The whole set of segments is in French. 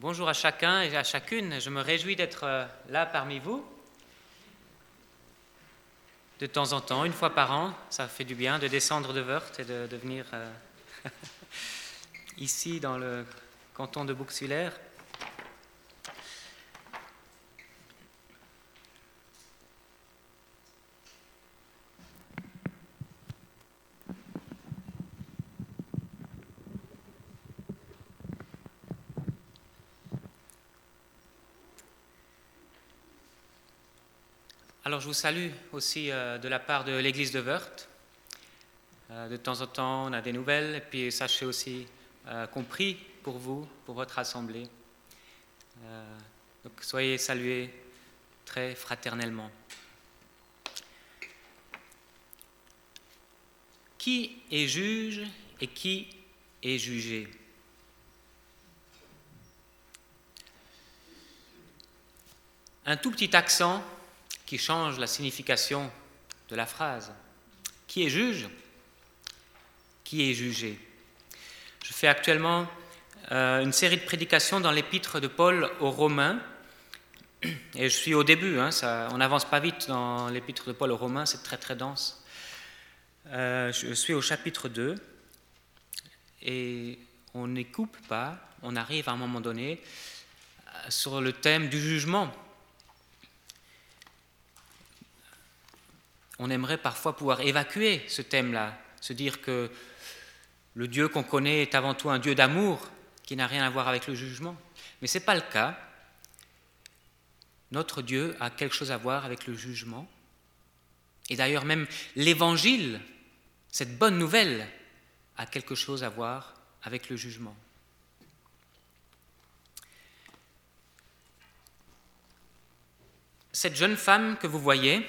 Bonjour à chacun et à chacune. Je me réjouis d'être euh, là parmi vous. De temps en temps, une fois par an, ça fait du bien de descendre de Wörth et de, venir euh, ici dans le canton de Bouxwiller Je vous salue aussi euh, de la part de l'église de Wörth. Euh, de temps en temps, on a des nouvelles, et puis sachez aussi euh, qu'on prie pour vous, pour votre assemblée. donc soyez salués très fraternellement. Qui est juge et qui est jugé? Un tout petit accent qui change la signification de la phrase. Qui est juge? Qui est jugé? Je fais actuellement euh, une série de prédications dans l'épître de Paul aux Romains. Et je suis au début, hein, on n'avance pas vite dans l'épître de Paul aux Romains, c'est très très dense. Euh, je suis au chapitre 2 et on n'y coupe pas, on arrive à un moment donné euh, sur le thème du jugement. On aimerait parfois pouvoir évacuer ce thème-là, se dire que le Dieu qu'on connaît est avant tout un Dieu d'amour qui n'a rien à voir avec le jugement. Mais ce n'est pas le cas. Notre Dieu a quelque chose à voir avec le jugement. Et d'ailleurs même l'Évangile, cette bonne nouvelle, a quelque chose à voir avec le jugement. Cette jeune femme que vous voyez,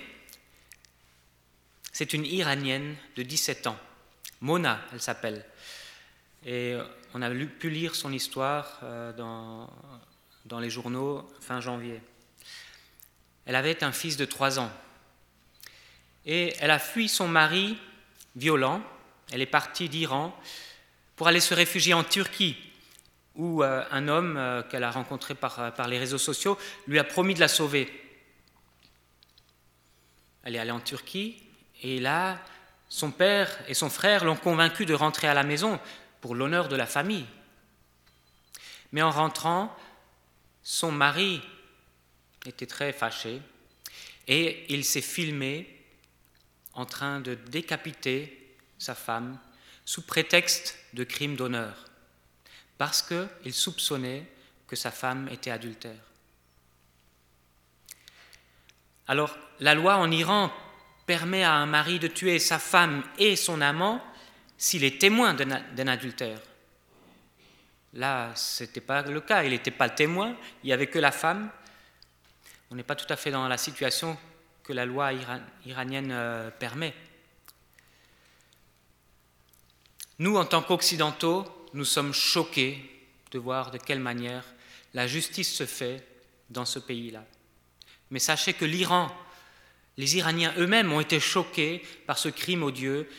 c'est une Iranienne de 17 ans. Mona, elle s'appelle. Et on a pu lire son histoire euh, dans, dans les journaux fin janvier. Elle avait un fils de 3 ans. Et elle a fui son mari violent. Elle est partie d'Iran pour aller se réfugier en Turquie, où euh, un homme euh, qu'elle a rencontré par, par les réseaux sociaux lui a promis de la sauver. Elle est allée en Turquie, et là, son père et son frère l'ont convaincu de rentrer à la maison pour l'honneur de la famille. Mais en rentrant, son mari était très fâché et il s'est filmé en train de décapiter sa femme sous prétexte de crime d'honneur, parce qu'il soupçonnait que sa femme était adultère. Alors, la loi en Iran permet à un mari de tuer sa femme et son amant s'il est témoin d'un adultère. Là, ce n'était pas le cas, il n'était pas le témoin, il n'y avait que la femme. On n'est pas tout à fait dans la situation que la loi iranienne euh, permet. Nous, en tant qu'Occidentaux, nous sommes choqués de voir de quelle manière la justice se fait dans ce pays-là. Mais sachez que l'Iran les Iraniens eux-mêmes ont été choqués par ce crime odieux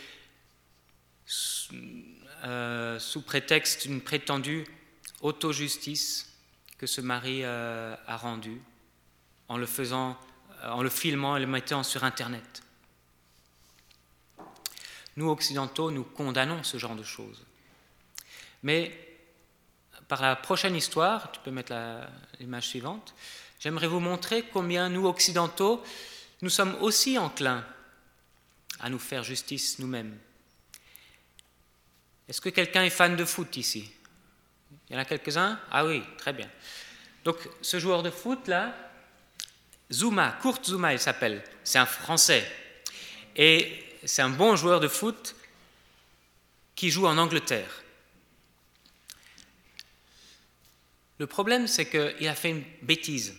euh, sous prétexte d'une prétendue auto-justice que ce mari euh, a rendue en le faisant, euh, en le filmant et le mettant sur Internet. Nous, occidentaux, nous condamnons ce genre de choses. Mais par la prochaine histoire, tu peux mettre l'image suivante, j'aimerais vous montrer combien nous, occidentaux, nous sommes aussi enclins à nous faire justice nous-mêmes. Est-ce que quelqu'un est fan de foot ici? Il y en a quelques-uns? Ah oui, très bien. Donc ce joueur de foot là, Zuma, Kurt Zuma il s'appelle, c'est un Français. Et c'est un bon joueur de foot qui joue en Angleterre. Le problème, c'est qu'il a fait une bêtise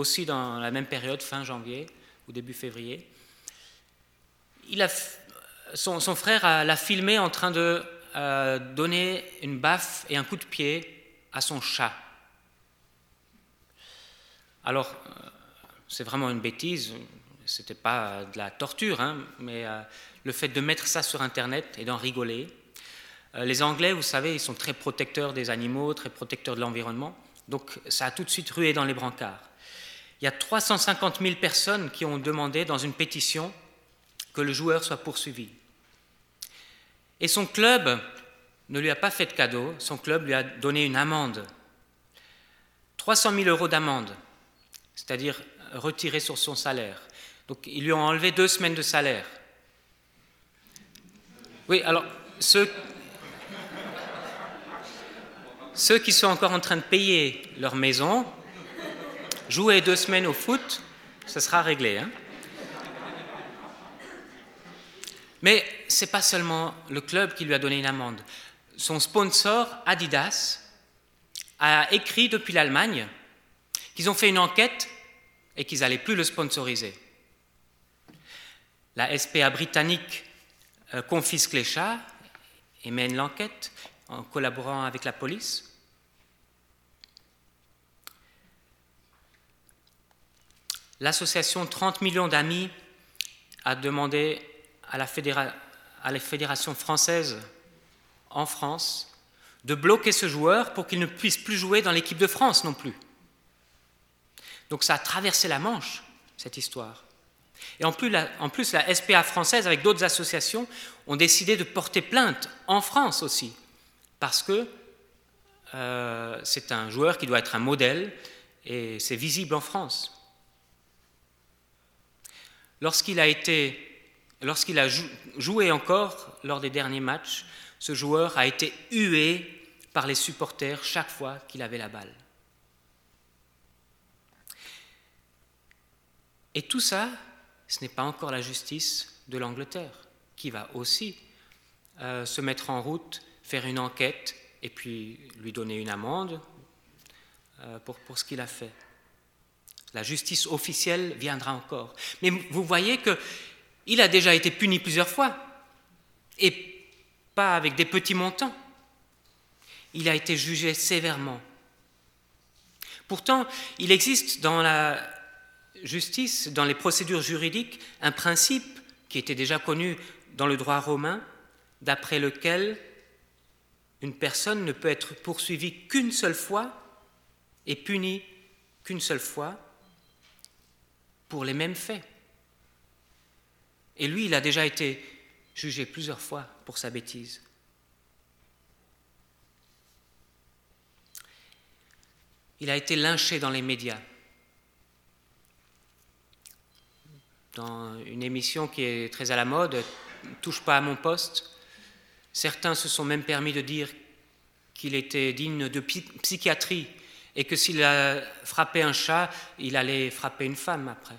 aussi dans la même période, fin janvier ou début février. Son, frère l'a filmé en train de euh, donner une baffe et un coup de pied à son chat. Alors, euh, c'est vraiment une bêtise, c'était pas de la torture, hein, mais euh, le fait de mettre ça sur Internet et d'en rigoler, les Anglais, vous savez, ils sont très protecteurs des animaux, très protecteurs de l'environnement. Donc ça a tout de suite rué dans les brancards. Il y a 350 000 personnes qui ont demandé dans une pétition que le joueur soit poursuivi. Et son club ne lui a pas fait de cadeau, son club lui a donné une amende. 300 000 euros d'amende, c'est-à-dire retiré sur son salaire. Donc ils lui ont enlevé deux semaines de salaire. Oui, alors ceux, ceux qui sont encore en train de payer leur maison, jouer deux semaines au foot, ça sera réglé. Hein Mais ce n'est pas seulement le club qui lui a donné une amende. Son sponsor, Adidas, a écrit depuis l'Allemagne qu'ils ont fait une enquête et qu'ils n'allaient plus le sponsoriser. La SPA britannique euh, confisque les chats et mène l'enquête en collaborant avec la police. L'association 30 millions d'amis a demandé à la, Fédération française en France de bloquer ce joueur pour qu'il ne puisse plus jouer dans l'équipe de France non plus. Donc ça a traversé la Manche, cette histoire. Et en plus, la, en plus, la SPA française, avec d'autres associations, ont décidé de porter plainte en France aussi, parce que euh, c'est un joueur qui doit être un modèle, et c'est visible en France. Lorsqu'il a été Lorsqu'il a joué encore lors des derniers matchs, ce joueur a été hué par les supporters chaque fois qu'il avait la balle. Et tout ça, ce n'est pas encore la justice de l'Angleterre, qui va aussi euh, se mettre en route, faire une enquête et puis lui donner une amende euh, pour ce qu'il a fait. La justice officielle viendra encore. Mais vous voyez que il a déjà été puni plusieurs fois, et pas avec des petits montants. Il a été jugé sévèrement. Pourtant, il existe dans la justice, dans les procédures juridiques, un principe qui était déjà connu dans le droit romain, d'après lequel une personne ne peut être poursuivie qu'une seule fois et punie qu'une seule fois pour les mêmes faits. Et lui, il a déjà été jugé plusieurs fois pour sa bêtise. Il a été lynché dans les médias. Dans une émission qui est très à la mode, Touche pas à mon poste, certains se sont même permis de dire qu'il était digne de psychiatrie et que s'il a frappé un chat, il allait frapper une femme après.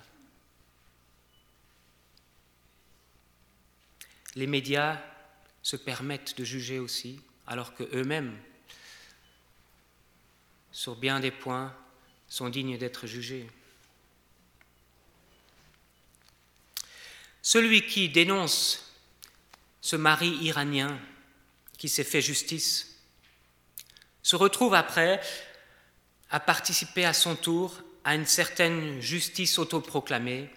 les médias se permettent de juger aussi, alors qu'eux-mêmes, sur bien des points, sont dignes d'être jugés. Celui qui dénonce ce mari iranien qui s'est fait justice se retrouve après à participer à son tour à une certaine justice autoproclamée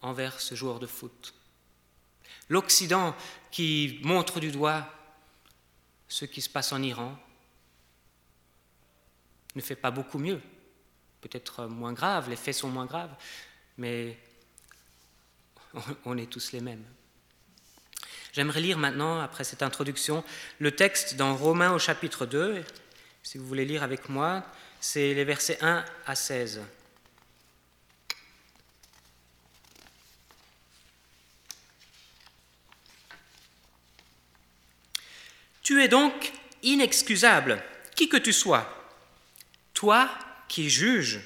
envers ce joueur de foot l'Occident qui montre du doigt ce qui se passe en Iran ne fait pas beaucoup mieux. Peut-être moins grave, les faits sont moins graves, mais on est tous les mêmes. J'aimerais lire maintenant, après cette introduction, le texte dans Romains au chapitre 2. Si vous voulez lire avec moi, c'est les versets 1 à 16. Tu es donc inexcusable, qui que tu sois, toi qui juges,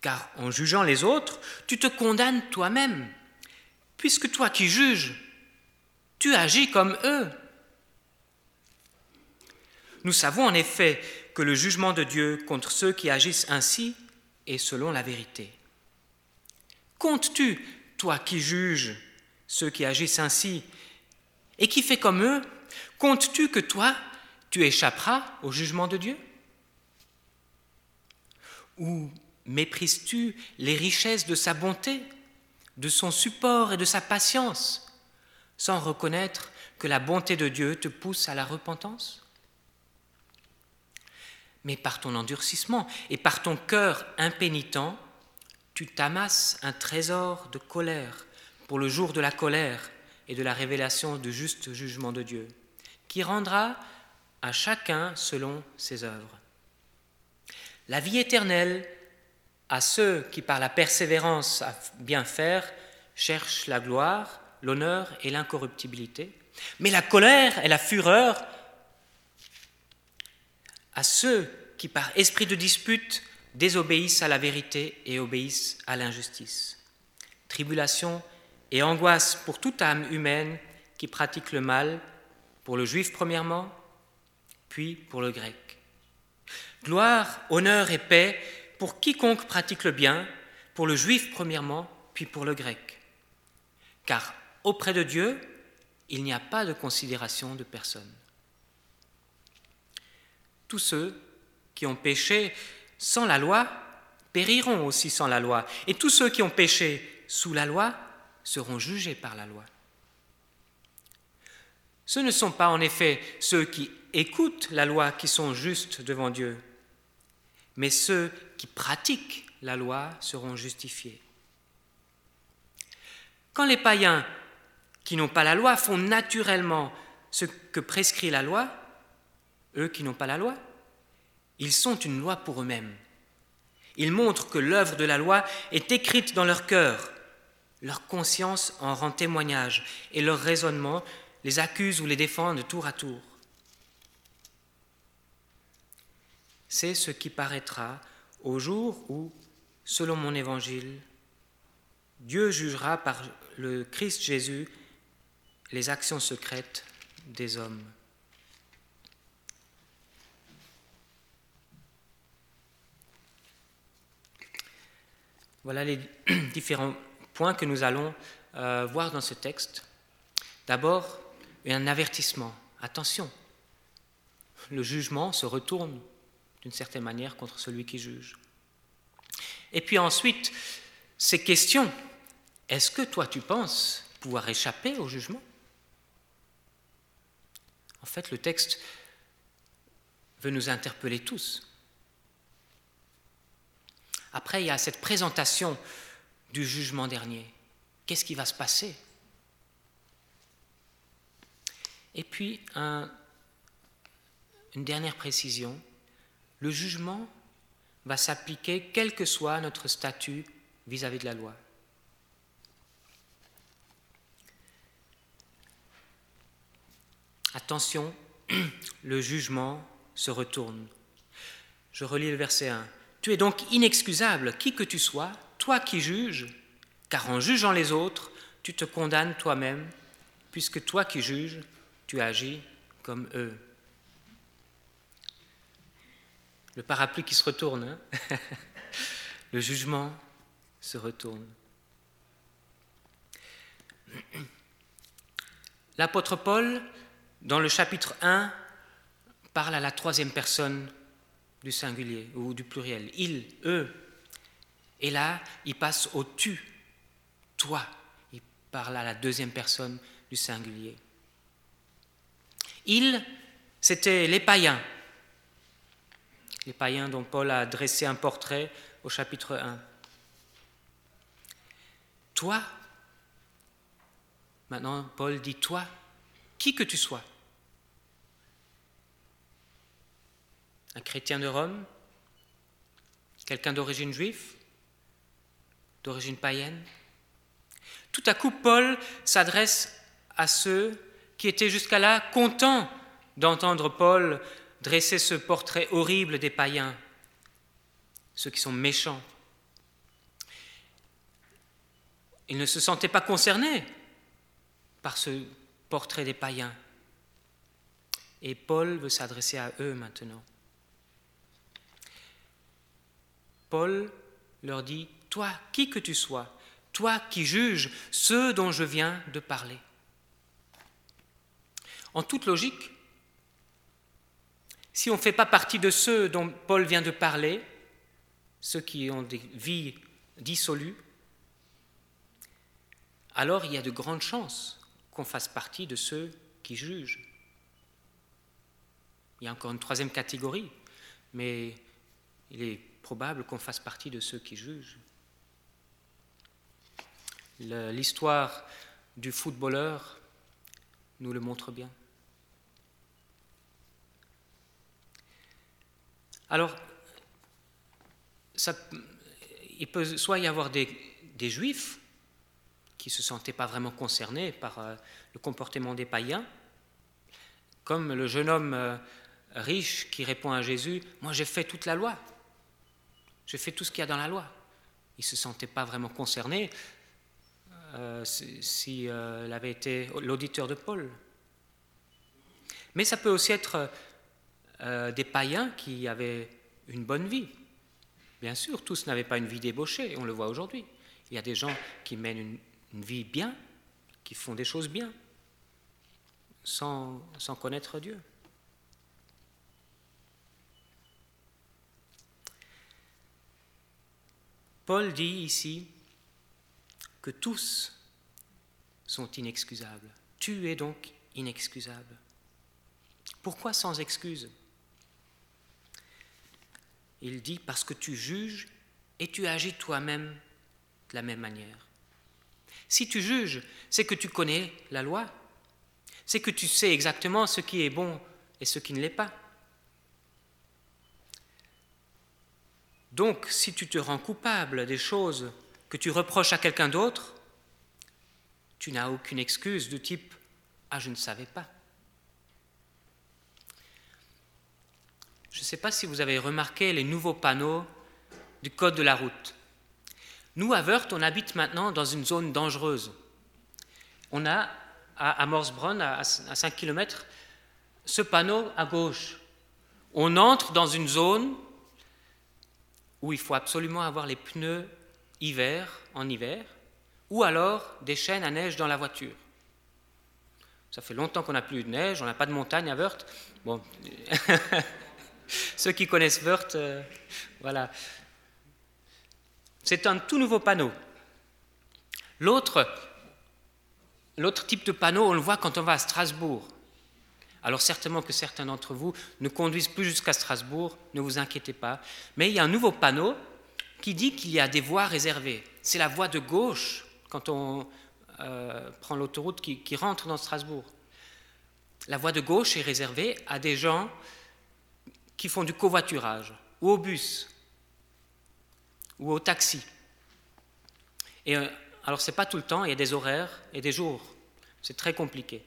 car en jugeant les autres, tu te condamnes toi-même, puisque toi qui juges, tu agis comme eux. Nous savons en effet le jugement de Dieu contre ceux qui agissent ainsi est selon la vérité. Comptes-tu, toi qui juges ceux qui agissent ainsi, et qui fait comme eux, Comptes-tu que toi, tu échapperas au jugement de Dieu? Ou méprises-tu les richesses de sa bonté, de son support et de sa patience, sans reconnaître que la bonté de Dieu te pousse à la repentance? Mais par ton endurcissement et par ton cœur impénitent, tu t'amasses un trésor de colère pour le jour de la colère et de la révélation du juste jugement de Dieu, qui rendra à chacun selon ses œuvres. La vie éternelle à ceux qui par la persévérance à bien faire cherchent la gloire, l'honneur et l'incorruptibilité, mais la colère et la fureur à ceux qui par esprit de dispute désobéissent à la vérité et obéissent à l'injustice. Tribulation et angoisse pour toute âme humaine qui pratique le mal, pour le juif premièrement, puis pour le grec. Gloire, honneur et paix pour quiconque pratique le bien, pour le juif premièrement, puis pour le grec. Car auprès de Dieu, il n'y a pas de considération de personne. Tous ceux qui ont péché sans la loi périront aussi sans la loi, et tous ceux qui ont péché sous la loi seront jugés par la loi. Ce ne sont pas en effet ceux qui écoutent la loi qui sont justes devant Dieu, mais ceux qui pratiquent la loi seront justifiés. Quand les païens qui n'ont pas la loi font naturellement ce que prescrit la loi, eux qui n'ont pas la loi, ils sont une loi pour eux-mêmes. Ils montrent que l'œuvre de la loi est écrite dans leur cœur. Leur conscience en rend témoignage et leur raisonnement les accuse ou les défend de tour à tour. c'est ce qui paraîtra au jour où, selon mon évangile, Dieu jugera par le Christ Jésus les actions secrètes des hommes. Voilà les différents points que nous allons euh, voir dans ce texte. D'abord, un avertissement. Attention, le jugement se retourne d'une certaine manière, contre celui qui juge. Et puis ensuite, ces questions. Est-ce que toi tu penses pouvoir échapper au jugement? En fait, le texte veut nous interpeller tous. Après, il y a cette présentation du jugement dernier. Qu'est-ce qui va se passer? Et puis, un, une dernière précision le jugement va s'appliquer quel que soit notre statut vis-à-vis de la loi. Attention, le jugement se retourne. Je relis le verset 1. Tu es donc inexcusable, qui que tu sois, toi qui juges, car en jugeant les autres, tu te condamnes toi-même, puisque toi qui juges, tu agis comme eux. le parapluie qui se retourne, hein. le jugement se retourne. L'apôtre Paul, dans le chapitre 1, parle à la troisième personne du singulier ou du pluriel. Il, eux. Et là, il passe au tu, toi. Il parle à la deuxième personne du singulier. Il, c'était les païens, les païens dont Paul a dressé un portrait au chapitre 1. Toi, maintenant Paul dit toi, qui que tu sois, un chrétien de Rome, quelqu'un d'origine juive, d'origine païenne? Tout à coup, Paul s'adresse à ceux qui étaient jusqu'à là contents d'entendre Paul dresser ce portrait horrible des païens, ceux qui sont méchants. Ils ne se sentaient pas concernés par ce portrait des païens. Et Paul veut s'adresser à eux maintenant. Paul leur dit, toi, qui que tu sois, toi qui juges ceux dont je viens de parler. En toute logique, si on ne fait pas partie de ceux dont Paul vient de parler, ceux qui ont des vies dissolues, alors il y a de grandes chances qu'on fasse partie de ceux qui jugent. Il y a encore une troisième catégorie, mais il est probable qu'on fasse partie de ceux qui jugent. L'histoire du footballeur nous le montre bien. Alors, il peut soit y avoir des, juifs qui ne se sentaient pas vraiment concernés par euh, le comportement des païens, comme le jeune homme euh, riche qui répond à Jésus, moi j'ai fait toute la loi, j'ai fait tout ce qu'il y a dans la loi. Il ne se sentait pas vraiment concerné euh, s'il si, avait été l'auditeur de Paul. Mais ça peut aussi être des païens qui avaient une bonne vie, Bien sûr, tous n'avaient pas une vie débauchée, on le voit aujourd'hui. Il y a des gens qui mènent une, vie bien, qui font des choses bien, sans connaître Dieu. Paul dit ici que tous sont inexcusables. Tu es donc inexcusable. Pourquoi sans excuse? Il dit parce que tu juges et tu agis toi-même de la même manière. Si tu juges, c'est que tu connais la loi, c'est que tu sais exactement ce qui est bon et ce qui ne l'est pas. Donc, si tu te rends coupable des choses que tu reproches à quelqu'un d'autre, tu n'as aucune excuse de type ⁇ Ah, je ne savais pas ⁇ Je ne sais pas si vous avez remarqué les nouveaux panneaux du code de la route. Nous, à Wörth, on habite maintenant dans une zone dangereuse. On a à, Morsbronn, à, 5 km, ce panneau à gauche. On entre dans une zone où il faut absolument avoir les pneus hiver en hiver, ou alors des chaînes à neige dans la voiture. Ça fait longtemps qu'on n'a plus de neige, on n'a pas de montagne à Wörth. Bon. Ceux qui connaissent Wörth, euh, voilà. C'est un tout nouveau panneau. L'autre, l'autre type de panneau, on le voit quand on va à Strasbourg. Alors certainement que certains d'entre vous ne conduisent plus jusqu'à Strasbourg, ne vous inquiétez pas. Mais il y a un nouveau panneau qui dit qu'il y a des voies réservées. C'est la voie de gauche quand on euh, prend l'autoroute qui, rentre dans Strasbourg. La voie de gauche est réservée à des gens qui font du covoiturage, ou au bus, ou au taxi. Et euh, alors, ce n'est pas tout le temps, il y a des horaires et des jours. C'est très compliqué.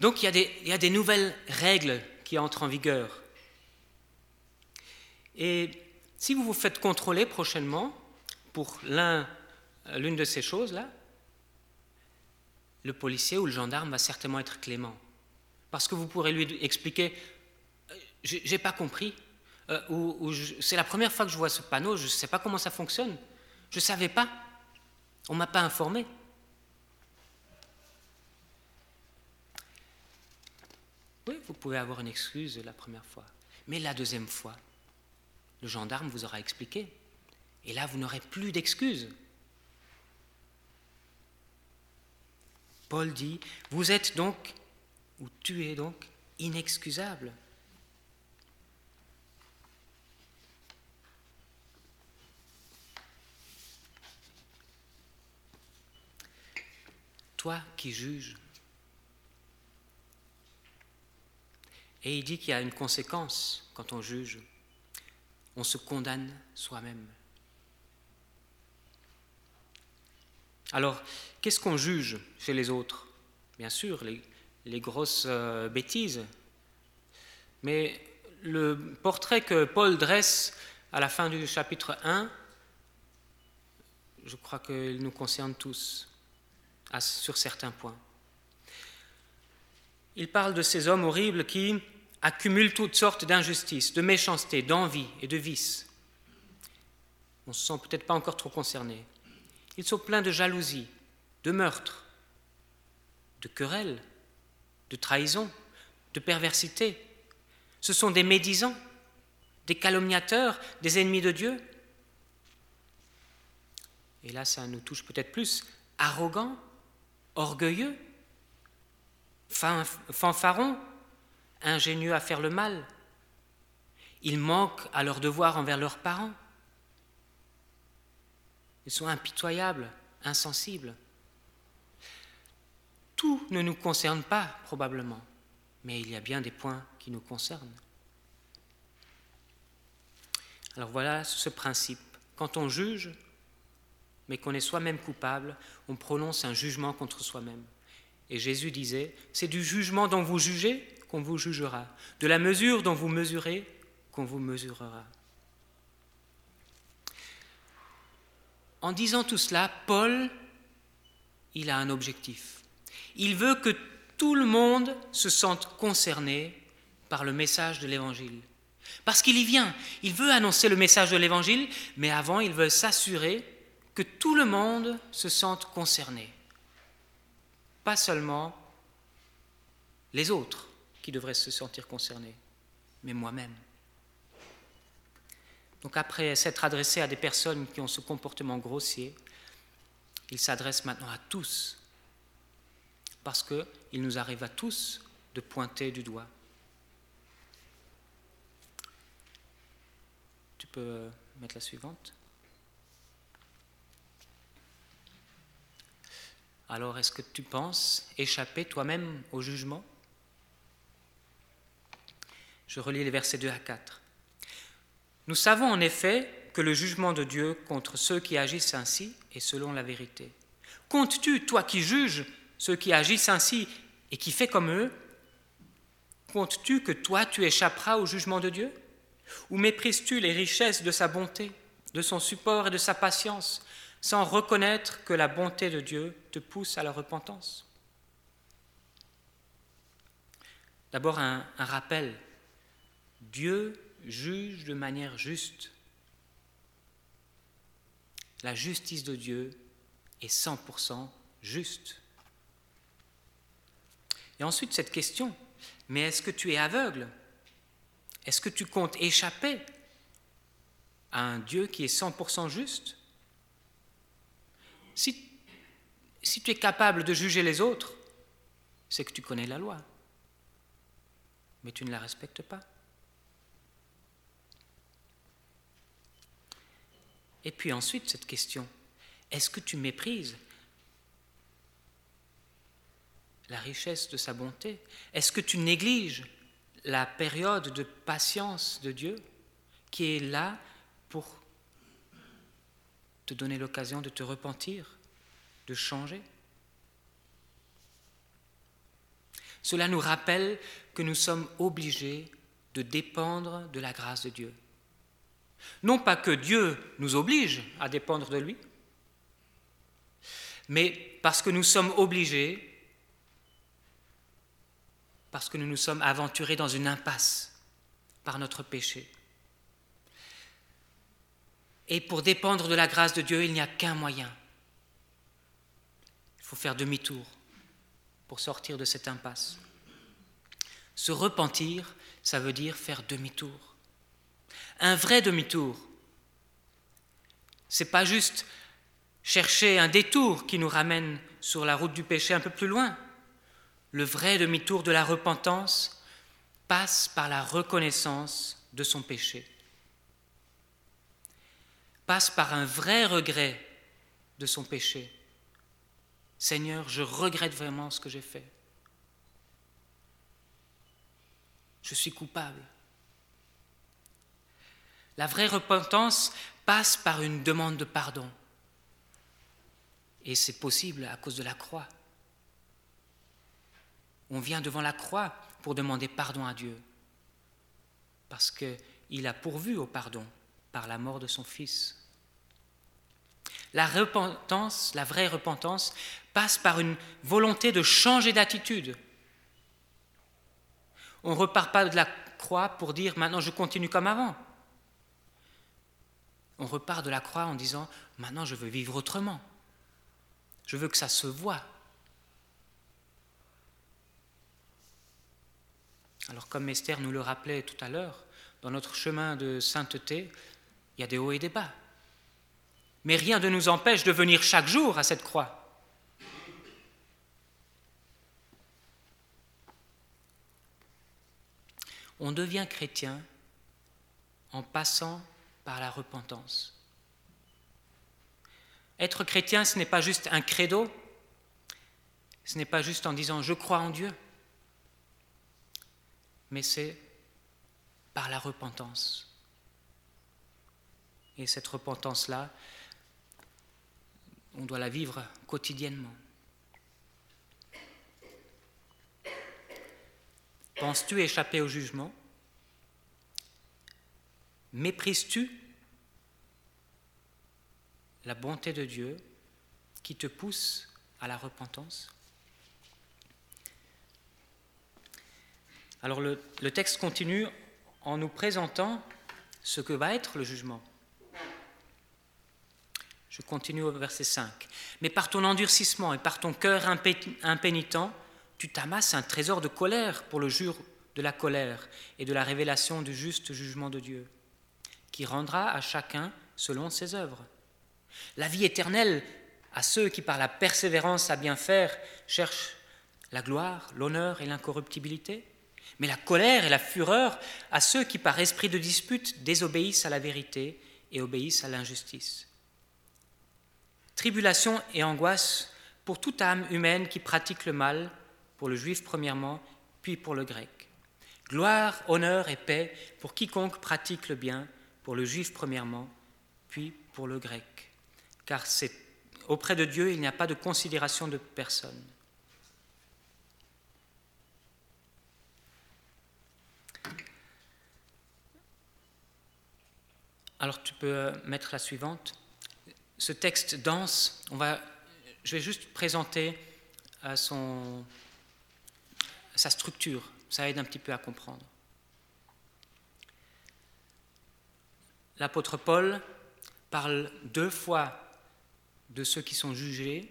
Donc, il y, a des, nouvelles règles qui entrent en vigueur. Et si vous vous faites contrôler prochainement pour l'une de ces choses-là, le policier ou le gendarme va certainement être clément. Parce que vous pourrez lui expliquer, euh, j'ai pas compris, euh, ou, c'est la première fois que je vois ce panneau, je ne sais pas comment ça fonctionne, je ne savais pas, on ne m'a pas informé. Vous pouvez avoir une excuse la première fois, mais la deuxième fois, le gendarme vous aura expliqué, et là, vous n'aurez plus d'excuses. Paul dit, vous êtes donc où tu es donc inexcusable. Toi qui juges. Et il dit qu'il y a une conséquence quand on juge. On se condamne soi-même. Alors, qu'est-ce qu'on juge chez les autres? Bien sûr, les, grosses euh, bêtises. Mais le portrait que Paul dresse à la fin du chapitre 1, je crois qu'il nous concerne tous sur certains points. Il parle de ces hommes horribles qui accumulent toutes sortes d'injustices, de méchanceté, d'envie et de vices. On ne se sent peut-être pas encore trop concerné. Ils sont pleins de jalousie, de meurtre, de querelles, de trahison, de perversité. Ce sont des médisants, des calomniateurs, des ennemis de Dieu. Et là, ça nous touche peut-être plus. Arrogants, orgueilleux, fanfarons, ingénieux à faire le mal. Ils manquent à leur devoir envers leurs parents. Ils sont impitoyables, insensibles. Tout ne nous concerne pas, probablement, mais il y a bien des points qui nous concernent. Alors voilà ce principe. Quand on juge, mais qu'on est soi-même coupable, on prononce un jugement contre soi-même. Et Jésus disait, c'est du jugement dont vous jugez qu'on vous jugera, de la mesure dont vous mesurez qu'on vous mesurera. En disant tout cela, Paul, il a un objectif. Il veut que tout le monde se sente concerné par le message de l'Évangile. Parce qu'il y vient, il veut annoncer le message de l'Évangile, mais avant, il veut s'assurer que tout le monde se sente concerné. Pas seulement les autres qui devraient se sentir concernés, mais moi-même. Donc après s'être adressé à des personnes qui ont ce comportement grossier, il s'adresse maintenant à tous, parce qu'il nous arrive à tous de pointer du doigt. Tu peux mettre la suivante. Alors est-ce que tu penses échapper toi-même au jugement? Je relis les versets 2 à 4. Nous savons en effet que le jugement de Dieu contre ceux qui agissent ainsi est selon la vérité. Comptes-tu, toi qui juges ceux qui agissent ainsi et qui fais comme eux, comptes-tu que toi tu échapperas au jugement de Dieu? Ou méprises-tu les richesses de sa bonté, de son support et de sa patience, sans reconnaître que la bonté de Dieu te pousse à la repentance? D'abord un, un, rappel. Dieu juge de manière juste. La justice de Dieu est 100% juste. Et ensuite cette question, mais est-ce que tu es aveugle? Est-ce que tu comptes échapper à un Dieu qui est 100% juste? Si, si tu es capable de juger les autres, c'est que tu connais la loi, mais tu ne la respectes pas. Et puis ensuite, cette question, est-ce que tu méprises la richesse de sa bonté? Est-ce que tu négliges la période de patience de Dieu qui est là pour te donner l'occasion de te repentir, de changer? Cela nous rappelle que nous sommes obligés de dépendre de la grâce de Dieu. Non pas que Dieu nous oblige à dépendre de lui, mais parce que nous sommes obligés, parce que nous nous sommes aventurés dans une impasse par notre péché. Et pour dépendre de la grâce de Dieu, il n'y a qu'un moyen. Il faut faire demi-tour pour sortir de cette impasse. Se repentir, ça veut dire faire demi-tour. Un vrai demi-tour. C'est pas juste chercher un détour qui nous ramène sur la route du péché un peu plus loin. Le vrai demi-tour de la repentance passe par la reconnaissance de son péché, passe par un vrai regret de son péché. Seigneur, je regrette vraiment ce que j'ai fait. Je suis coupable. La vraie repentance passe par une demande de pardon. Et c'est possible à cause de la croix. On vient devant la croix pour demander pardon à Dieu, parce qu'il a pourvu au pardon par la mort de son Fils. La repentance, la vraie repentance, passe par une volonté de changer d'attitude. On ne repart pas de la croix pour dire maintenant je continue comme avant on repart de la croix en disant Maintenant, je veux vivre autrement. Je veux que ça se voit. Alors, comme Esther nous le rappelait tout à l'heure, dans notre chemin de sainteté, il y a des hauts et des bas. Mais rien ne nous empêche de venir chaque jour à cette croix. On devient chrétien en passant par la repentance. Être chrétien, ce n'est pas juste un credo, ce n'est pas juste en disant je crois en Dieu, mais c'est par la repentance. Et cette repentance-là, on doit la vivre quotidiennement. Penses-tu échapper au jugement? Méprises-tu la bonté de Dieu qui te pousse à la repentance? Alors le, texte continue en nous présentant ce que va être le jugement. Je continue au verset 5. Mais par ton endurcissement et par ton cœur impénitent, tu t'amasses un trésor de colère pour le jour de la colère et de la révélation du juste jugement de Dieu, qui rendra à chacun selon ses œuvres. La vie éternelle à ceux qui par la persévérance à bien faire cherchent la gloire, l'honneur et l'incorruptibilité mais la colère et la fureur à ceux qui, par esprit de dispute, désobéissent à la vérité et obéissent à l'injustice. Tribulation et angoisse pour toute âme humaine qui pratique le mal, pour le juif premièrement, puis pour le grec. Gloire, honneur et paix pour quiconque pratique le bien, pour le juif premièrement, puis pour le grec. Car c'est auprès de Dieu, il n'y a pas de considération de personne. Alors tu peux euh, mettre la suivante. Ce texte dense, on va, je vais juste présenter euh, sa structure, ça aide un petit peu à comprendre. L'apôtre Paul parle deux fois de ceux qui sont jugés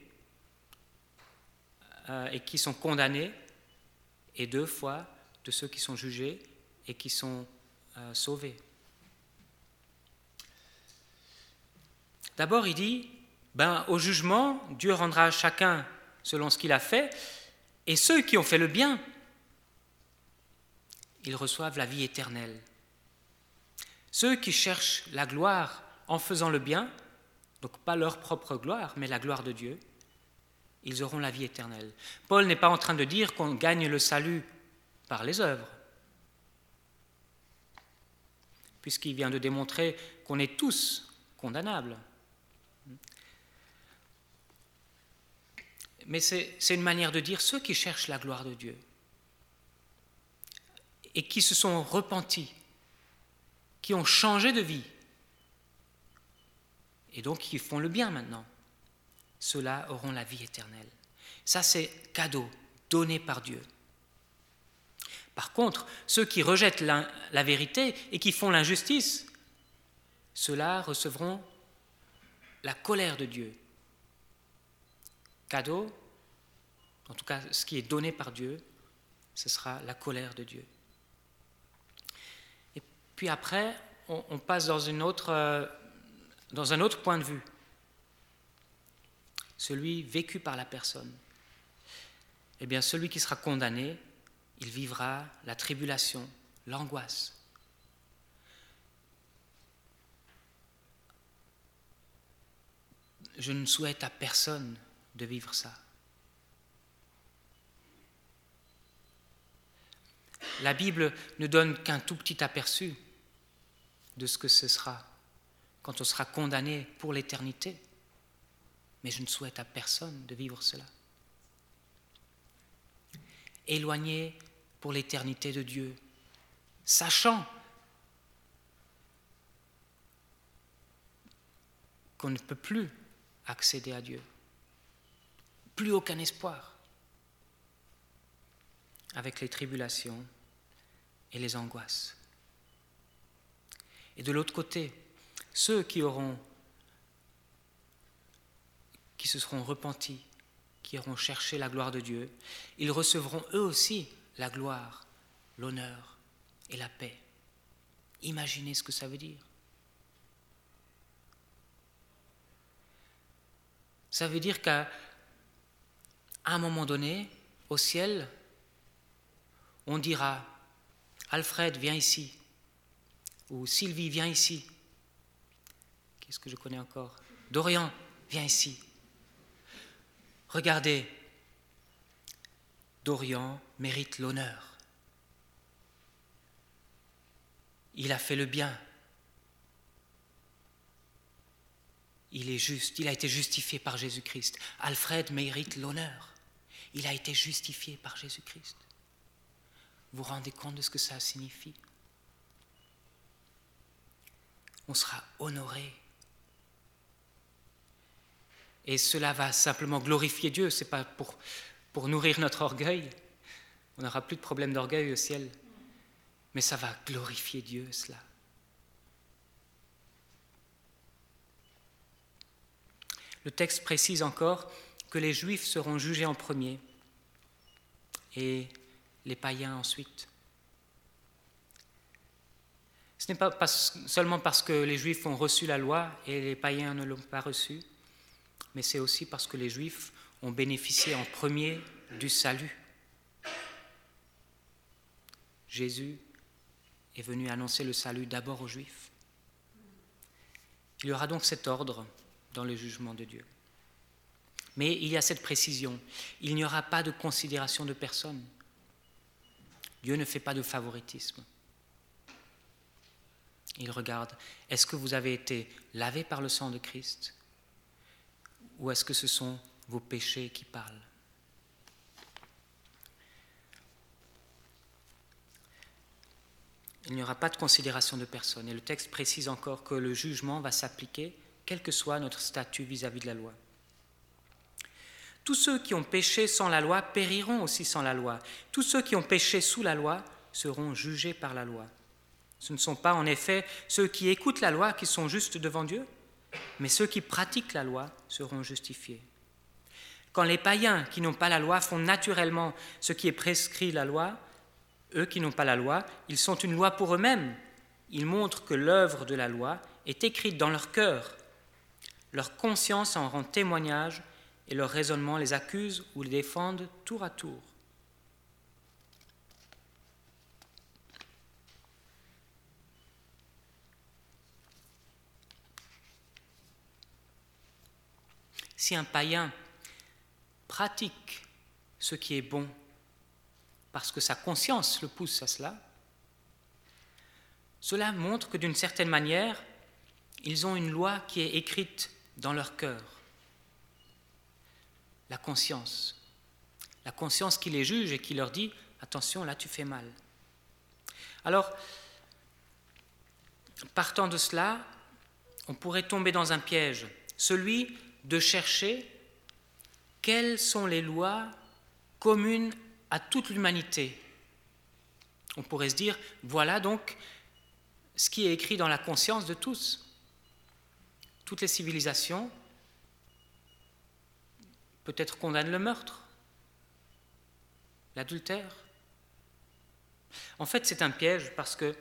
euh, et qui sont condamnés, et deux fois de ceux qui sont jugés et qui sont sauvés. D'abord, il dit, ben, au jugement, Dieu rendra à chacun selon ce qu'il a fait, et ceux qui ont fait le bien, ils reçoivent la vie éternelle. Ceux qui cherchent la gloire en faisant le bien, donc pas leur propre gloire, mais la gloire de Dieu, ils auront la vie éternelle. Paul n'est pas en train de dire qu'on gagne le salut par les œuvres, puisqu'il vient de démontrer qu'on est tous condamnables. mais c'est une manière de dire ceux qui cherchent la gloire de Dieu et qui se sont repentis, qui ont changé de vie et donc qui font le bien maintenant, ceux-là auront la vie éternelle. Ça, c'est cadeau donné par Dieu. Par contre, ceux qui rejettent la, vérité et qui font l'injustice, ceux-là recevront la colère de Dieu. Cadeau en tout cas ce qui est donné par Dieu, ce sera la colère de Dieu. Puis après, on, passe euh, dans un autre point de vue, celui vécu par la personne. Eh bien, celui qui sera condamné, il vivra la tribulation, l'angoisse. Je ne souhaite à personne de vivre ça. la Bible ne donne qu'un tout petit aperçu de ce que ce sera quand on sera condamné pour l'éternité. Mais je ne souhaite à personne de vivre cela. Éloigné pour l'éternité de Dieu, sachant qu'on ne peut plus accéder à Dieu, plus aucun espoir avec les tribulations et les angoisses. Et de l'autre côté, ceux qui auront qui se seront repentis, qui auront cherché la gloire de Dieu, ils recevront eux aussi la gloire, l'honneur et la paix. Imaginez ce que ça veut dire. Ça veut dire qu'à un moment donné, au ciel, on dira Alfred, viens ici. Ou Sylvie, viens ici. Qu'est-ce que je connais encore? Dorian, viens ici. Regardez, Dorian mérite l'honneur. Il a fait le bien. Il est juste, il a été justifié par Jésus-Christ. Alfred mérite l'honneur. Il a été justifié par Jésus-Christ. Vous vous rendez compte de ce que ça signifie? On sera honoré. Et cela va simplement glorifier Dieu, ce n'est pas pour, pour nourrir notre orgueil. On n'aura plus de problème d'orgueil au ciel. Mais ça va glorifier Dieu, cela. Le texte précise encore que les Juifs seront jugés en premier et les païens ensuite. Ce n'est pas seulement parce que les Juifs ont reçu la loi et les païens ne l'ont pas reçue, mais c'est aussi parce que les Juifs ont bénéficié en premier du salut. Jésus est venu annoncer le salut d'abord aux Juifs. Il y aura donc cet ordre dans le jugement de Dieu. Mais il y a cette précision, il n'y aura pas de considération de personne. Dieu ne fait pas de favoritisme. Il regarde, est-ce que vous avez été lavé par le sang de Christ? Ou est-ce que ce sont vos péchés qui parlent? Il n'y aura pas de considération de personne. Et le texte précise encore que le jugement va s'appliquer, quel que soit notre statut vis-à-vis de la loi. Tous ceux qui ont péché sans la loi périront aussi sans la loi. Tous ceux qui ont péché sous la loi seront jugés par la loi. Ce ne sont pas en effet ceux qui écoutent la loi qui sont justes devant Dieu, mais ceux qui pratiquent la loi seront justifiés. Quand les païens qui n'ont pas la loi font naturellement ce qui est prescrit la loi, eux qui n'ont pas la loi, ils sont une loi pour eux-mêmes. Ils montrent que l'œuvre de la loi est écrite dans leur cœur. Leur conscience en rend témoignage et leur raisonnement les accuse ou les défendent tour à tour. Si un païen pratique ce qui est bon parce que sa conscience le pousse à cela, cela montre que d'une certaine manière, ils ont une loi qui est écrite dans leur cœur. La conscience. La conscience qui les juge et qui leur dit, attention, là tu fais mal. Alors, partant de cela, on pourrait tomber dans un piège, celui de chercher quelles sont les lois communes à toute l'humanité. On pourrait se dire, voilà donc ce qui est écrit dans la conscience de tous. Toutes les civilisations peut-être condamnent le meurtre, l'adultère. En fait, c'est un piège parce que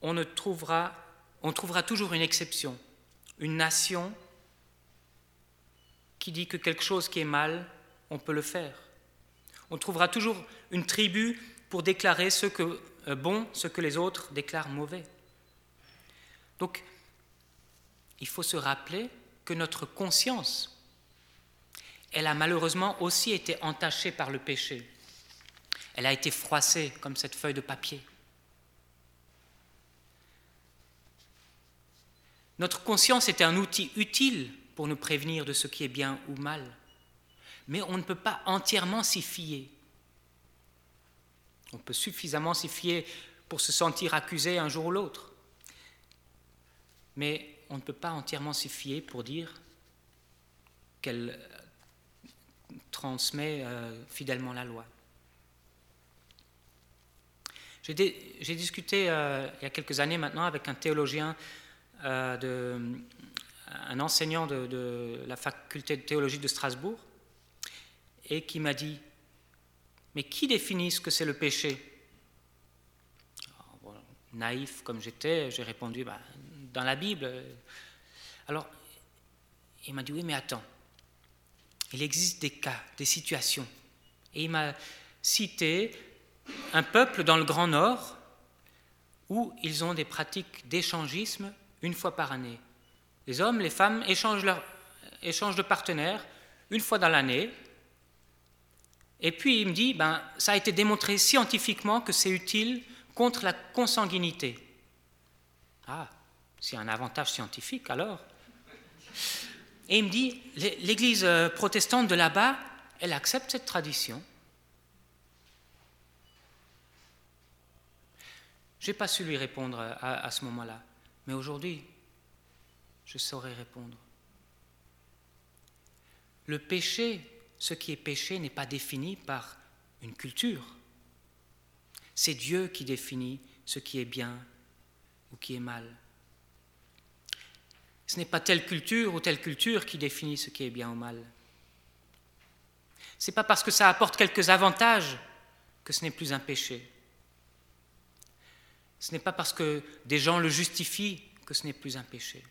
on ne trouvera, on trouvera toujours une exception, une nation qui dit que quelque chose qui est mal, on peut le faire. On trouvera toujours une tribu pour déclarer ce que euh, bon, ce que les autres déclarent mauvais. Donc, il faut se rappeler que notre conscience, elle a malheureusement aussi été entachée par le péché. Elle a été froissée comme cette feuille de papier. Notre conscience était un outil utile pour nous prévenir de ce qui est bien ou mal. Mais on ne peut pas entièrement s'y fier. On peut suffisamment s'y fier pour se sentir accusé un jour ou l'autre. Mais on ne peut pas entièrement s'y fier pour dire qu'elle transmet euh, fidèlement la loi. J'ai discuté euh, il y a quelques années maintenant avec un théologien euh, de, un enseignant de, la faculté de théologie de Strasbourg, et qui m'a dit, mais qui définit ce que c'est le péché? Naïf comme j'étais, j'ai répondu, bah, dans la Bible. Alors, il m'a dit, oui, mais attends, il existe des cas, des situations. Et il m'a cité un peuple dans le Grand Nord où ils ont des pratiques d'échangisme une fois par année. Les hommes, les femmes échangent, de partenaires une fois dans l'année. Et puis il me dit, ben, ça a été démontré scientifiquement que c'est utile contre la consanguinité. Ah, c'est un avantage scientifique alors. Et il me dit, l'Église euh, protestante de là-bas, elle accepte cette tradition. Je n'ai pas su lui répondre à, ce moment-là, mais aujourd'hui, je saurais répondre. Le péché, ce qui est péché, n'est pas défini par une culture. C'est Dieu qui définit ce qui est bien ou qui est mal. Ce n'est pas telle culture ou telle culture qui définit ce qui est bien ou mal. Ce n'est pas parce que ça apporte quelques avantages que ce n'est plus un péché. Ce n'est pas parce que des gens le justifient que ce n'est plus un péché.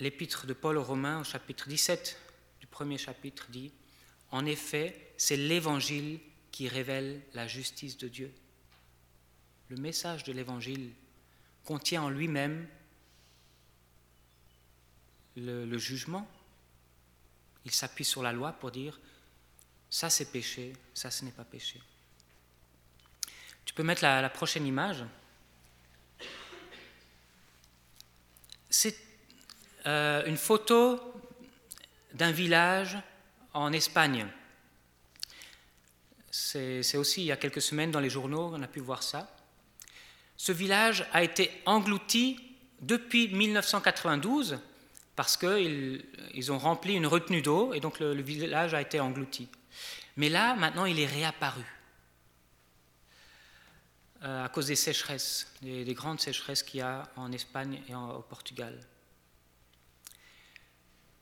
L'épître de Paul aux Romains au chapitre 17 du premier chapitre dit, En effet, c'est l'Évangile qui révèle la justice de Dieu. Le message de l'Évangile contient en lui-même le, jugement. Il s'appuie sur la loi pour dire ça c'est péché, ça ce n'est pas péché. Tu peux mettre la, prochaine image. C'est euh, une photo d'un village en Espagne. C'est aussi il y a quelques semaines dans les journaux, on a pu voir ça. Ce village a été englouti depuis 1992 parce qu'ils ils ont rempli une retenue d'eau et donc le, village a été englouti. Mais là, maintenant, il est réapparu euh, à cause des sécheresses, des, grandes sécheresses qu'il y a en Espagne et au Portugal.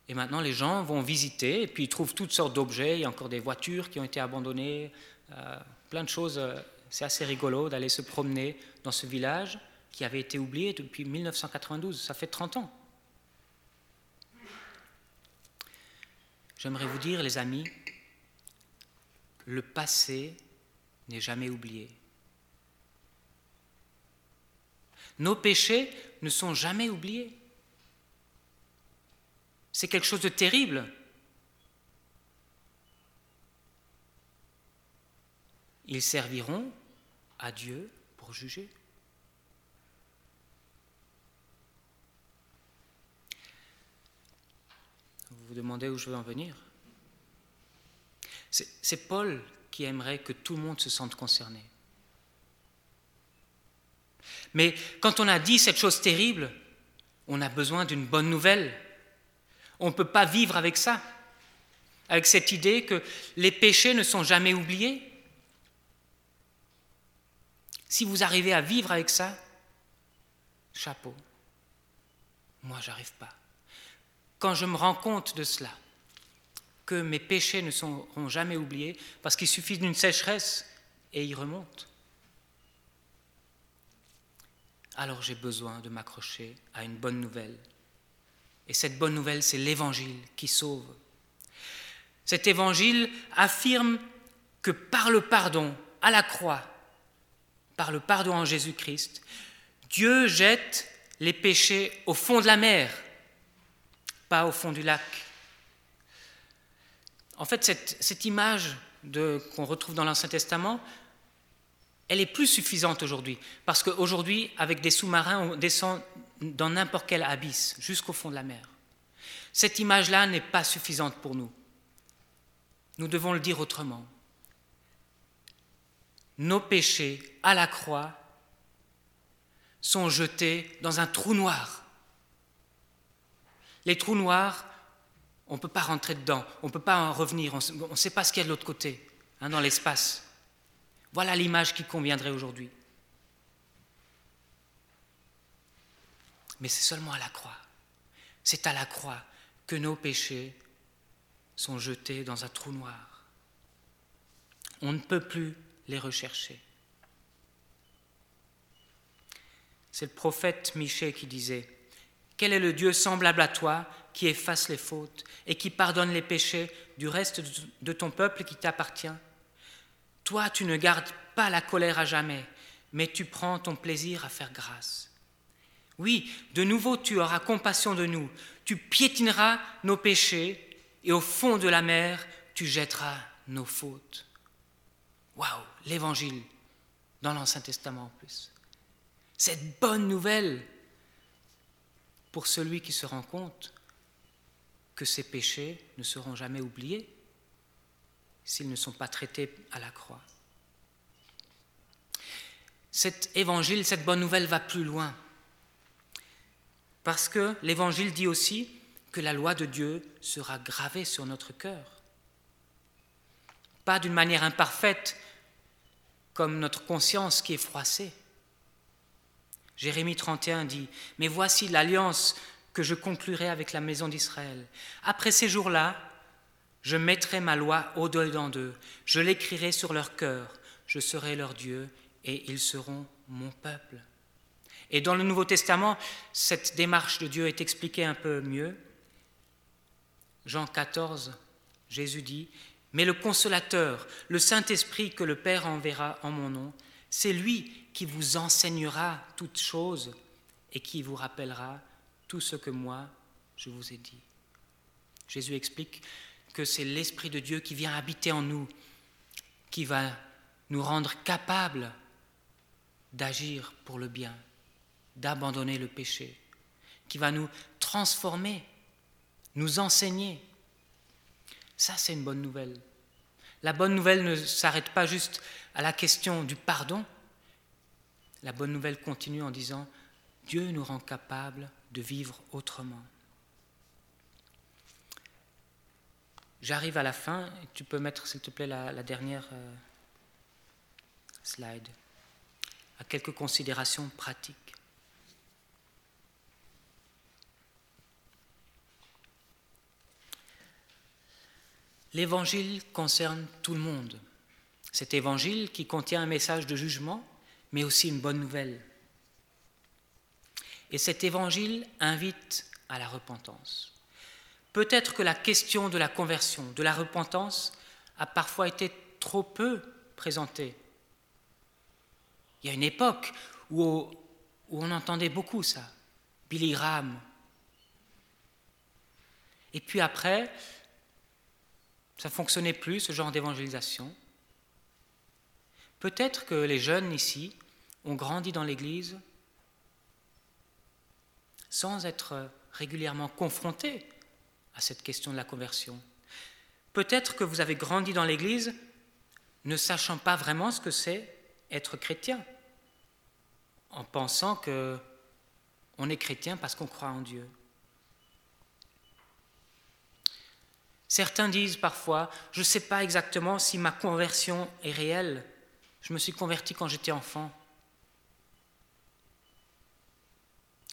Et maintenant, les gens vont visiter et puis ils trouvent toutes sortes d'objets. Il y a encore des voitures qui ont été abandonnées, euh, plein de choses. Euh, c'est assez rigolo d'aller se promener dans ce village qui avait été oublié depuis 1992. Ça fait 30 ans. J'aimerais vous dire, les amis, le passé n'est jamais oublié. Nos péchés ne sont jamais oubliés. C'est quelque chose de terrible. Ils serviront à Dieu pour juger. Vous vous demandez où je veux en venir? C'est Paul qui aimerait que tout le monde se sente concerné. Mais quand on a dit cette chose terrible, on a besoin d'une bonne nouvelle. On ne peut pas vivre avec ça, avec cette idée que les péchés ne sont jamais oubliés. Si vous arrivez à vivre avec ça, chapeau. Moi, j'arrive pas quand je me rends compte de cela, que mes péchés ne seront jamais oubliés, parce qu'il suffit d'une sécheresse et ils remontent. Alors j'ai besoin de m'accrocher à une bonne nouvelle. Et cette bonne nouvelle, c'est l'Évangile qui sauve. Cet Évangile affirme que par le pardon à la croix, par le pardon en Jésus-Christ, Dieu jette les péchés au fond de la mer pas au fond du lac. En fait, cette, image qu'on retrouve dans l'Ancien Testament, elle est plus suffisante aujourd'hui, parce qu'aujourd'hui, avec des sous-marins, on descend dans n'importe quel abysse, jusqu'au fond de la mer. Cette image-là n'est pas suffisante pour nous. Nous devons le dire autrement. Nos péchés à la croix sont jetés dans un trou noir. Les trous noirs, on ne peut pas rentrer dedans, on ne peut pas en revenir, on ne sait pas ce qu'il y a de l'autre côté, hein, dans l'espace. Voilà l'image qui conviendrait aujourd'hui. Mais c'est seulement à la croix. C'est à la croix que nos péchés sont jetés dans un trou noir. On ne peut plus les rechercher. C'est le prophète Michée qui disait quel est le Dieu semblable à toi qui efface les fautes et qui pardonne les péchés du reste de ton peuple qui t'appartient? Toi, tu ne gardes pas la colère à jamais, mais tu prends ton plaisir à faire grâce. Oui, de nouveau tu auras compassion de nous, tu piétineras nos péchés et au fond de la mer tu jetteras nos fautes. Waouh, l'évangile dans l'Ancien Testament en plus. Cette bonne nouvelle pour celui qui se rend compte que ses péchés ne seront jamais oubliés s'ils ne sont pas traités à la croix. Cet évangile, cette bonne nouvelle va plus loin. Parce que l'évangile dit aussi que la loi de Dieu sera gravée sur notre cœur. Pas d'une manière imparfaite, comme notre conscience qui est froissée. Jérémie 31 dit, Mais voici l'alliance que je conclurai avec la maison d'Israël. Après ces jours-là, je mettrai ma loi au-dedans d'eux, je l'écrirai sur leur cœur, je serai leur Dieu et ils seront mon peuple. Et dans le Nouveau Testament, cette démarche de Dieu est expliquée un peu mieux. Jean 14, Jésus dit, Mais le consolateur, le Saint-Esprit que le Père enverra en mon nom, c'est lui qui vous enseignera toutes choses et qui vous rappellera tout ce que moi je vous ai dit. Jésus explique que c'est l'Esprit de Dieu qui vient habiter en nous, qui va nous rendre capables d'agir pour le bien, d'abandonner le péché, qui va nous transformer, nous enseigner. Ça, c'est une bonne nouvelle. La bonne nouvelle ne s'arrête pas juste à la question du pardon. La bonne nouvelle continue en disant, Dieu nous rend capables de vivre autrement. J'arrive à la fin, tu peux mettre s'il te plaît la, dernière euh, slide, à quelques considérations pratiques. L'évangile concerne tout le monde. Cet évangile qui contient un message de jugement, mais aussi une bonne nouvelle. Et cet évangile invite à la repentance. Peut-être que la question de la conversion, de la repentance, a parfois été trop peu présentée. Il y a une époque où, on entendait beaucoup ça, Billy Graham. Et puis après, ça ne fonctionnait plus, ce genre d'évangélisation. Peut-être que les jeunes ici ont grandi dans l'Église sans être régulièrement confrontés à cette question de la conversion. Peut-être que vous avez grandi dans l'Église ne sachant pas vraiment ce que c'est être chrétien, en pensant que on est chrétien parce qu'on croit en Dieu. Certains disent parfois, je ne sais pas exactement si ma conversion est réelle. Je me suis converti quand j'étais enfant.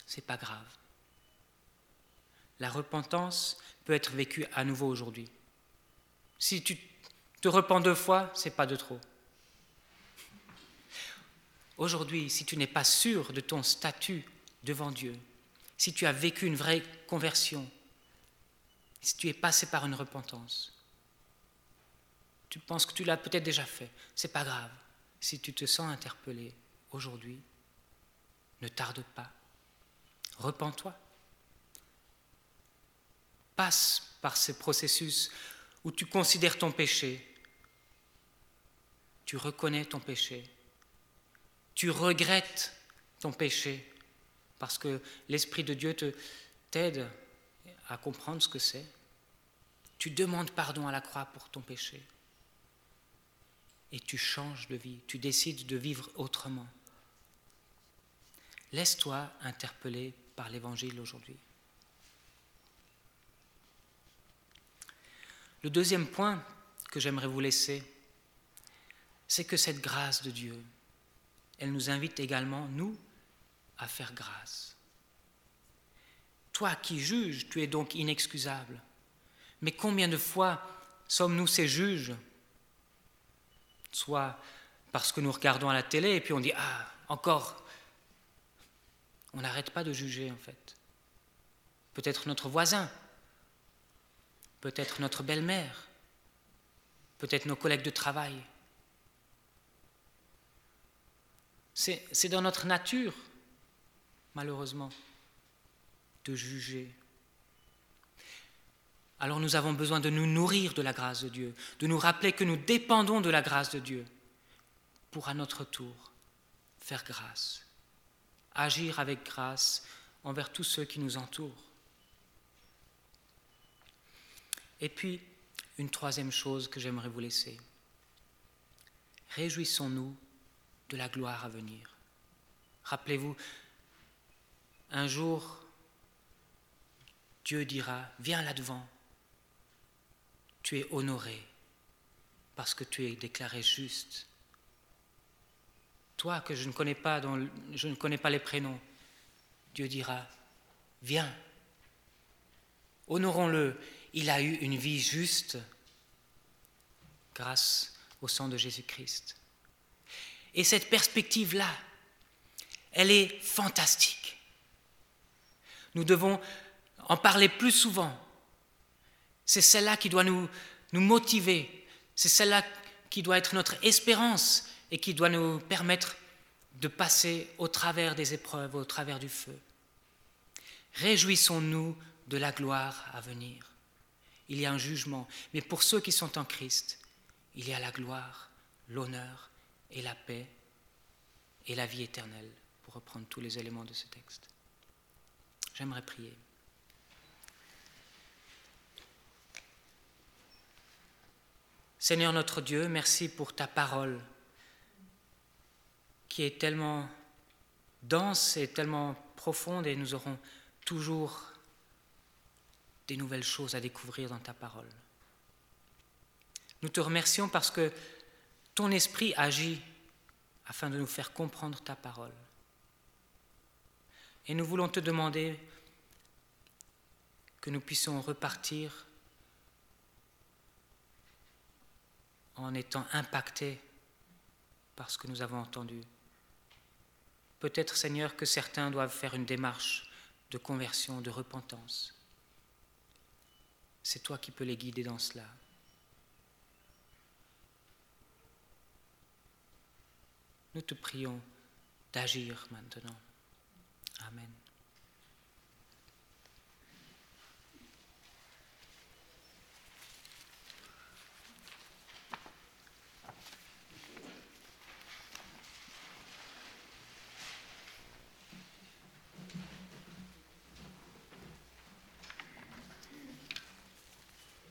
C'est pas grave. La repentance peut être vécu à nouveau aujourd'hui. Si tu te repens deux fois, c'est pas de trop. Aujourd'hui, si tu n'es pas sûr de ton statut devant Dieu, si tu as vécu une vraie conversion, si tu es passé par une repentance, tu penses que tu l'as peut-être déjà fait, c'est pas grave. Si tu te sens interpellé aujourd'hui, ne tarde pas. Repends-toi passe par ce processus où tu considères ton péché, tu reconnais ton péché, tu regrettes ton péché, parce que l'Esprit de Dieu te, t'aide à comprendre ce que c'est. Tu demandes pardon à la croix pour ton péché. Et tu changes de vie, tu décides de vivre autrement. Laisse-toi interpeller par l'Évangile aujourd'hui. Le deuxième point que j'aimerais vous laisser, c'est que cette grâce de Dieu, elle nous invite également, nous, à faire grâce. Toi qui juges, tu es donc inexcusable. Mais combien de fois sommes-nous ces juges? Soit parce que nous regardons à la télé et puis on dit Ah, encore On n'arrête pas de juger en fait. Peut-être notre voisin peut-être notre belle-mère, peut-être nos collègues de travail. C'est dans notre nature, malheureusement, de juger. Alors nous avons besoin de nous nourrir de la grâce de Dieu, de nous rappeler que nous dépendons de la grâce de Dieu pour à notre tour faire grâce, agir avec grâce envers tous ceux qui nous entourent. Et puis, une troisième chose que j'aimerais vous laisser. Réjouissons-nous de la gloire à venir. Rappelez-vous, un jour, Dieu dira, viens là-devant, tu es honoré parce que tu es déclaré juste. Toi que je ne connais pas, dont je ne connais pas les prénoms, Dieu dira, viens, honorons-le, il a eu une vie juste grâce au sang de Jésus-Christ. Et cette perspective-là, elle est fantastique. Nous devons en parler plus souvent. C'est celle-là qui doit nous, motiver. C'est celle-là qui doit être notre espérance et qui doit nous permettre de passer au travers des épreuves, au travers du feu. Réjouissons-nous de la gloire à venir. Il y a un jugement, mais pour ceux qui sont en Christ, il y a la gloire, l'honneur et la paix et la vie éternelle, pour reprendre tous les éléments de ce texte. J'aimerais prier. Seigneur notre Dieu, merci pour ta parole qui est tellement dense et tellement profonde et nous aurons toujours des nouvelles choses à découvrir dans ta parole. Nous te remercions parce que ton esprit agit afin de nous faire comprendre ta parole. Et nous voulons te demander que nous puissions repartir en étant impactés par ce que nous avons entendu. Peut-être, Seigneur, que certains doivent faire une démarche de conversion, de repentance. C'est toi qui peux les guider dans cela. Nous te prions d'agir maintenant. Amen.